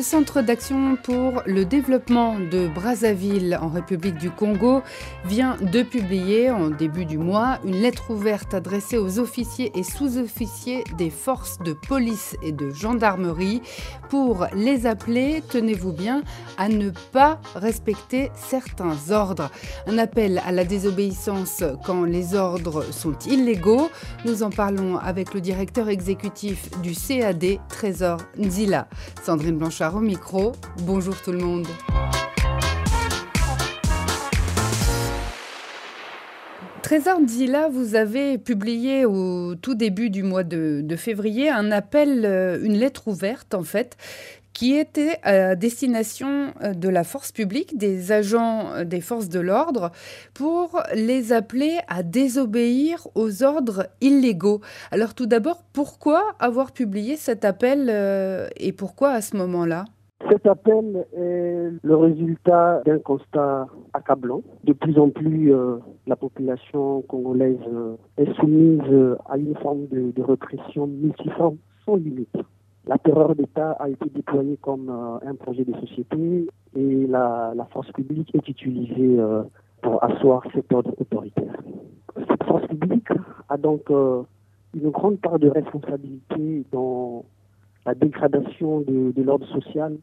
Le Centre d'action pour le développement de Brazzaville en République du Congo vient de publier en début du mois une lettre ouverte adressée aux officiers et sous-officiers des forces de police et de gendarmerie pour les appeler, tenez-vous bien, à ne pas respecter certains ordres. Un appel à la désobéissance quand les ordres sont illégaux. Nous en parlons avec le directeur exécutif du CAD, Trésor Nzila. Sandrine Blanchard au micro. Bonjour tout le monde. Trésor Nzila, vous avez publié au tout début du mois de, de, février un appel, euh, une lettre ouverte en fait, qui était à destination euh, de la force publique, des agents euh, des forces de l'ordre, pour les appeler à désobéir aux ordres illégaux. Alors tout d'abord, pourquoi avoir publié cet appel euh, et pourquoi à ce moment-là? Cet appel est le résultat d'un constat accablant. De plus en plus, la population congolaise est soumise à une forme de, de répression multiforme sans limite. La terreur d'État a été déployée comme euh, un projet de société et la, force publique est utilisée euh, pour asseoir cet ordre autoritaire. Cette force publique a donc euh, une grande part de responsabilité dans la dégradation de l'ordre social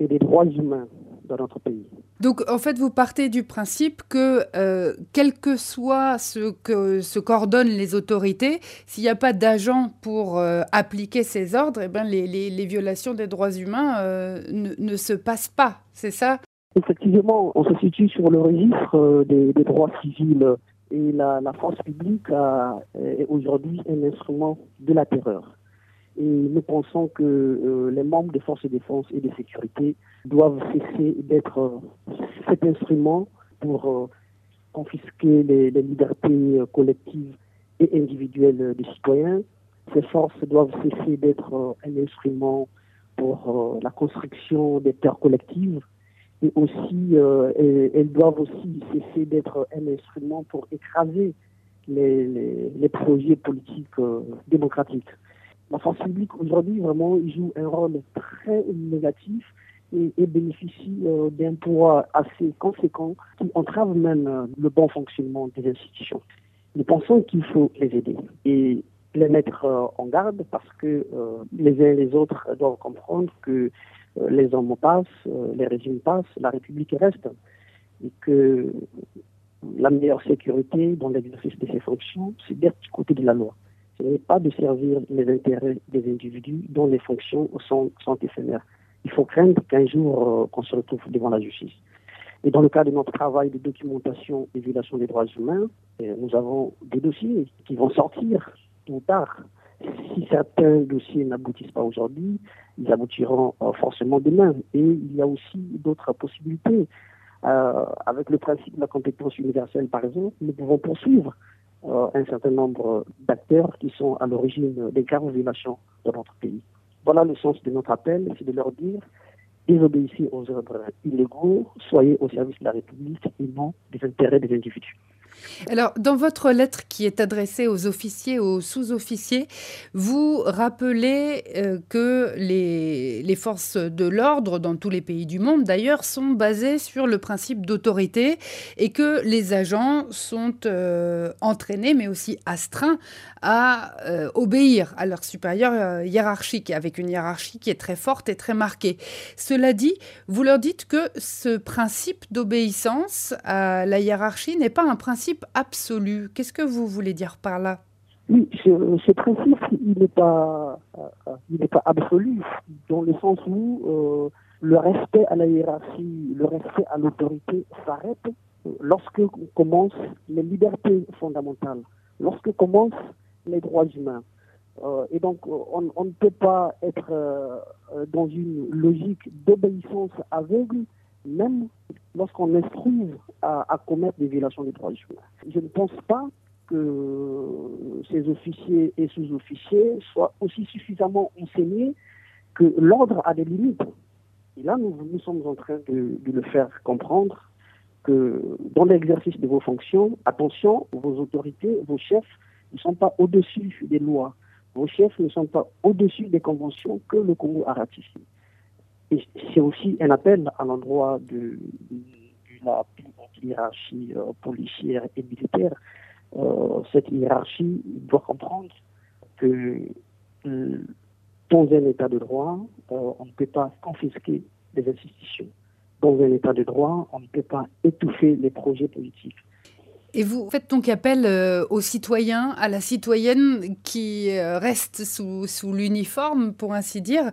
et des droits humains dans notre pays. Donc en fait, vous partez du principe que euh, quel que soit ce que ce qu'ordonnent les autorités, s'il n'y a pas d'agents pour euh, appliquer ces ordres, eh ben, les, les, les, violations des droits humains euh, ne, ne, se passent pas, c'est ça? Effectivement, on se situe sur le registre des, des droits civils et la, la force publique a, est aujourd'hui un instrument de la terreur. Et nous pensons que euh, les membres des forces de défense et de sécurité doivent cesser d'être euh, cet instrument pour euh, confisquer les, libertés collectives et individuelles des citoyens. Ces forces doivent cesser d'être un instrument pour la construction des terres collectives et aussi elles doivent aussi cesser d'être un instrument pour écraser les projets politiques démocratiques la force publique aujourd'hui vraiment joue un rôle très négatif et, bénéficie euh, d'un poids assez conséquent qui entrave même euh, le bon fonctionnement des institutions. Nous pensons qu'il faut les aider et les mettre euh, en garde parce que les uns et les autres doivent comprendre que les hommes passent, les régimes passent, la République reste et que la meilleure sécurité dans l'exercice de ces fonctions, c'est d'être du côté de la loi n'est pas de servir les intérêts des individus dont les fonctions sont, éphémères. Il faut craindre qu'un jour euh, qu'on se retrouve devant la justice. Et dans le cadre de notre travail de documentation des violations des droits humains, euh, nous avons des dossiers qui vont sortir tôt ou tard. Si certains dossiers n'aboutissent pas aujourd'hui, ils aboutiront euh, forcément demain. Et il y a aussi d'autres possibilités. Euh, avec le principe de la compétence universelle, par exemple, nous pouvons poursuivre un certain nombre d'acteurs qui sont à l'origine des violations de notre pays. Voilà le sens de notre appel, c'est de leur dire désobéissez aux ordres illégaux, soyez au service de la République et non des intérêts des individus. Alors, dans votre lettre qui est adressée aux officiers, aux sous-officiers, vous rappelez euh, que les, forces de l'ordre, dans tous les pays du monde d'ailleurs, sont basées sur le principe d'autorité et que les agents sont euh, entraînés, mais aussi astreints à euh, obéir à leur supérieur hiérarchique, avec une hiérarchie qui est très forte et très marquée. Cela dit, vous leur dites que ce principe d'obéissance à la hiérarchie n'est pas un principe absolu. Qu'est-ce que vous voulez dire par là? Oui, ce, principe, il n'est pas, euh, il n'est pas absolu, dans le sens où euh, le respect à la hiérarchie, le respect à l'autorité s'arrête lorsque commencent les libertés fondamentales, lorsque commencent les droits humains. Euh, et donc, on, ne peut pas être euh, dans une logique d'obéissance aveugle, même lorsqu'on instruit à, à, commettre des violations des droits humains. Je ne pense pas que ces officiers et sous-officiers soient aussi suffisamment enseignés que l'ordre a des limites. Et là, nous, sommes en train de le faire comprendre que dans l'exercice de vos fonctions, attention, vos autorités, vos chefs ne sont pas au-dessus des lois. Vos chefs ne sont pas au-dessus des conventions que le Congo a ratifiées. Et c'est aussi un appel à l'endroit de, de la hiérarchie euh, policière et militaire. Euh, cette hiérarchie doit comprendre que euh, dans un état de droit, on ne peut pas confisquer des institutions. Dans un état de droit, on ne peut pas étouffer les projets politiques. Et vous faites donc appel euh, aux citoyens, à la citoyenne qui euh, reste sous, l'uniforme, pour ainsi dire,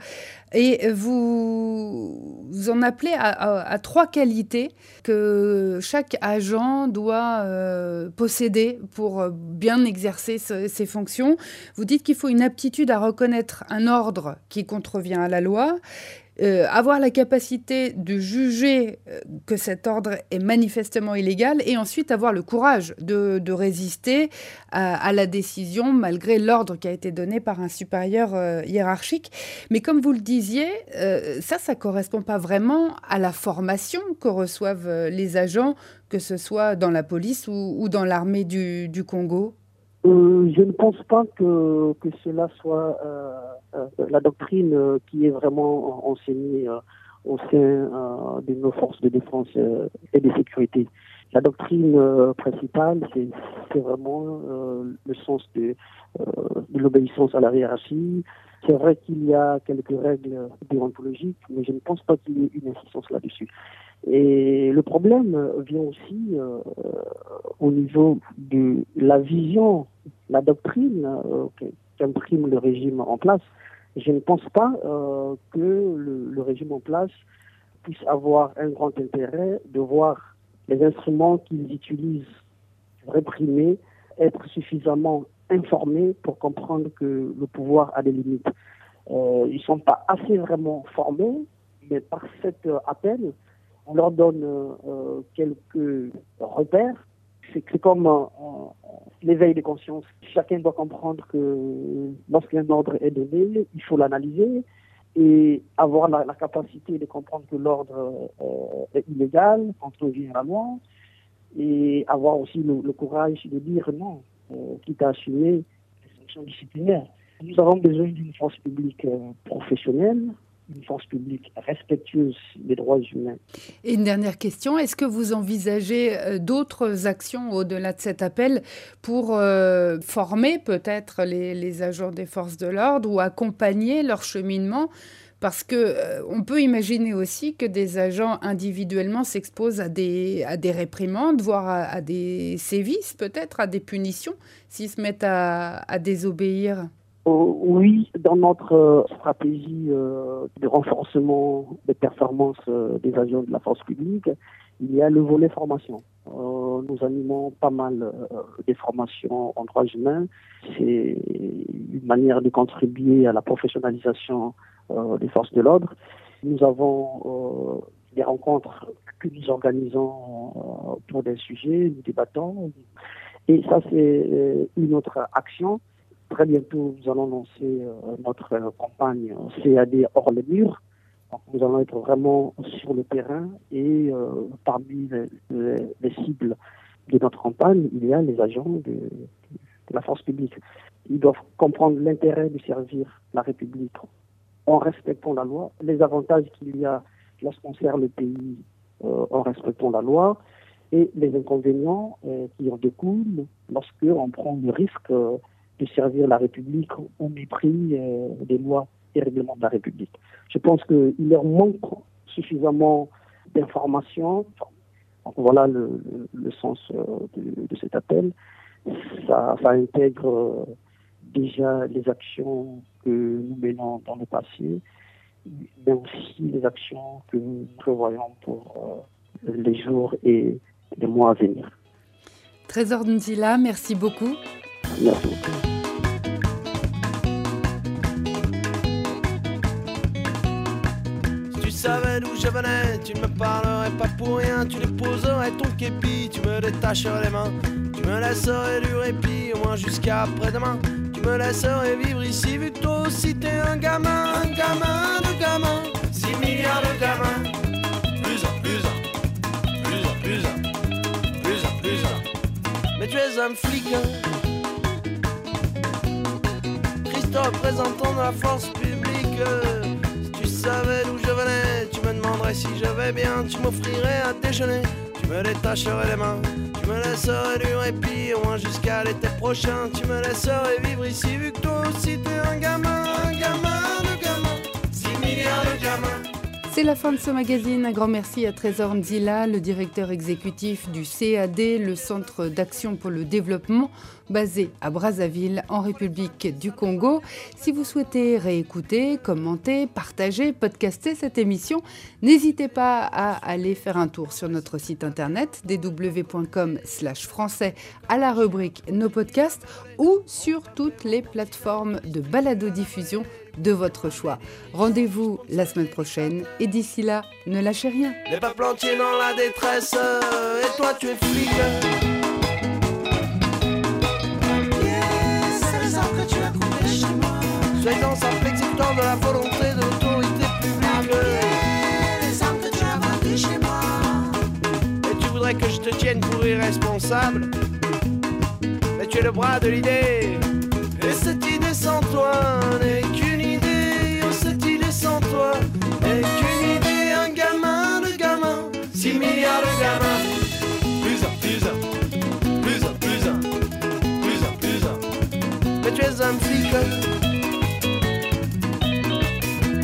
et vous, vous en appelez à, trois qualités que chaque agent doit euh, posséder pour bien exercer ce, ses fonctions. Vous dites qu'il faut une aptitude à reconnaître un ordre qui contrevient à la loi, euh, avoir la capacité de juger euh, que cet ordre est manifestement illégal et ensuite avoir le courage de, résister à, la décision malgré l'ordre qui a été donné par un supérieur euh, hiérarchique. Mais comme vous le disiez, euh, ça, ça correspond pas vraiment à la formation que reçoivent les agents, que ce soit dans la police ou, dans l'armée du, du Congo. Je ne pense pas que, que cela soit la doctrine euh, qui est vraiment enseignée euh, au sein euh, de nos forces de défense et de sécurité. La doctrine principale, c'est vraiment le sens de, de l'obéissance à la hiérarchie. C'est vrai qu'il y a quelques règles déontologiques, mais je ne pense pas qu'il y ait une insistance là-dessus. Et le problème vient aussi euh, au niveau de la vision, la doctrine euh, qu'imprime le régime en place. Je ne pense pas euh, que le, régime en place puisse avoir un grand intérêt de voir les instruments qu'ils utilisent réprimer être suffisamment informés pour comprendre que le pouvoir a des limites. Euh, ils ne sont pas assez vraiment formés, mais par cet appel, on leur donne euh, quelques repères. C'est comme l'éveil des consciences. Chacun doit comprendre que lorsqu'un ordre est donné, il faut l'analyser et avoir la, capacité de comprendre que l'ordre euh, est illégal, contrevient à la loi, et avoir aussi le, le courage de dire non, euh, quitte à assumer les sanctions disciplinaires. Nous avons besoin d'une force publique euh, professionnelle, une force publique respectueuse des droits humains. Et une dernière question, est-ce que vous envisagez euh, d'autres actions au-delà de cet appel pour euh, former peut-être les, agents des forces de l'ordre ou accompagner leur cheminement? Parce que euh, on peut imaginer aussi que des agents individuellement s'exposent à des, réprimandes, voire à, des sévices, peut-être à des punitions, s'ils se mettent à désobéir. Euh, oui, dans notre euh, stratégie euh, de renforcement des performances des agents de la force publique, il y a le volet formation. nous animons pas mal des formations en droits humains. C'est une manière de contribuer à la professionnalisation des forces de l'ordre. Nous avons des rencontres que nous organisons pour des sujets, nous débattons. Et ça, c'est une autre action Très bientôt, nous allons lancer euh, notre euh, campagne CAD hors les murs. Nous allons être vraiment sur le terrain et euh, parmi les, les, les, cibles de notre campagne, il y a les agents de, la force publique. Ils doivent comprendre l'intérêt de servir la République en respectant la loi, les avantages qu'il y a lorsqu'on sert le pays en respectant la loi et les inconvénients qui en découlent lorsqu'on prend le risque de servir la République au mépris euh, des lois et règlements de la République. Je pense qu'il leur manque suffisamment d'informations. voilà le, sens euh, de, de, cet appel. Ça, ça intègre euh, déjà les actions que nous menons dans le passé, mais aussi les actions que nous prévoyons pour euh, les jours et les mois à venir. Trésor Nzila, merci beaucoup. Merci beaucoup. Savais d'où je venais, tu ne me parlerais pas pour rien, tu déposerais ton képi, tu me détacherais les mains, tu me laisserais du répit, au moins jusqu'à après-demain. Tu me laisserais vivre ici, vu que toi aussi t'es un gamin, un gamin de gamin. 6 milliards de gamins. Plus un, plus un, plus un, plus un, plus un, plus un. Mais tu es un flic. Christ représentant de la force publique. Si tu savais d'où je si je vais bien, tu m'offrirais à déjeuner, tu me détacherais les mains. Tu me laisserais du répit, au moins jusqu'à l'été prochain. Tu me laisserais vivre ici, vu que toi aussi t'es un gamin, un gamin de gamin. 6 milliards de gamins. C'est la fin de ce magazine. Un grand merci à Trésor Nzila, le directeur exécutif du CAD, le Centre d'action pour le développement, basé à Brazzaville, en République du Congo. Si vous souhaitez réécouter, commenter, partager, podcaster cette émission, n'hésitez pas à aller faire un tour sur notre site internet www.com/français à la rubrique Nos podcasts ou sur toutes les plateformes de balado-diffusion de votre choix. Rendez-vous la semaine prochaine et d'ici là, ne lâchez rien. Les peuples entiers dans la détresse, euh, et toi tu es flic. C'est les armes que tu as trouvées chez moi. Soyez simple exécutant de la volonté de l'autorité publique. Les armes que tu as vendues chez moi. Et tu voudrais que je te tienne pour irresponsable. Mais tu es le bras de l'idée. Et cette idée sans toi flic.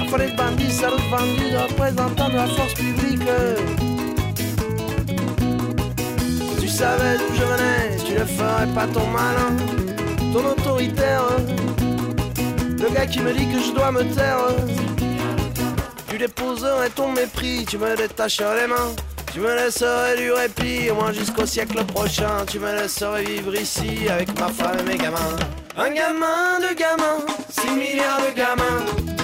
Enfin les bandits, salauds bandits, représentants de la force publique. Tu savais d'où je venais, tu ne ferais pas ton malin, ton autoritaire. Le gars qui me dit que je dois me taire. Tu déposerais ton mépris, tu me détacherais les mains. Tu me laisserais du répit, au moins jusqu'au siècle prochain. Tu me laisserais vivre ici avec ma femme et mes gamins. Un gamin de gamins, 6 milliards de gamins.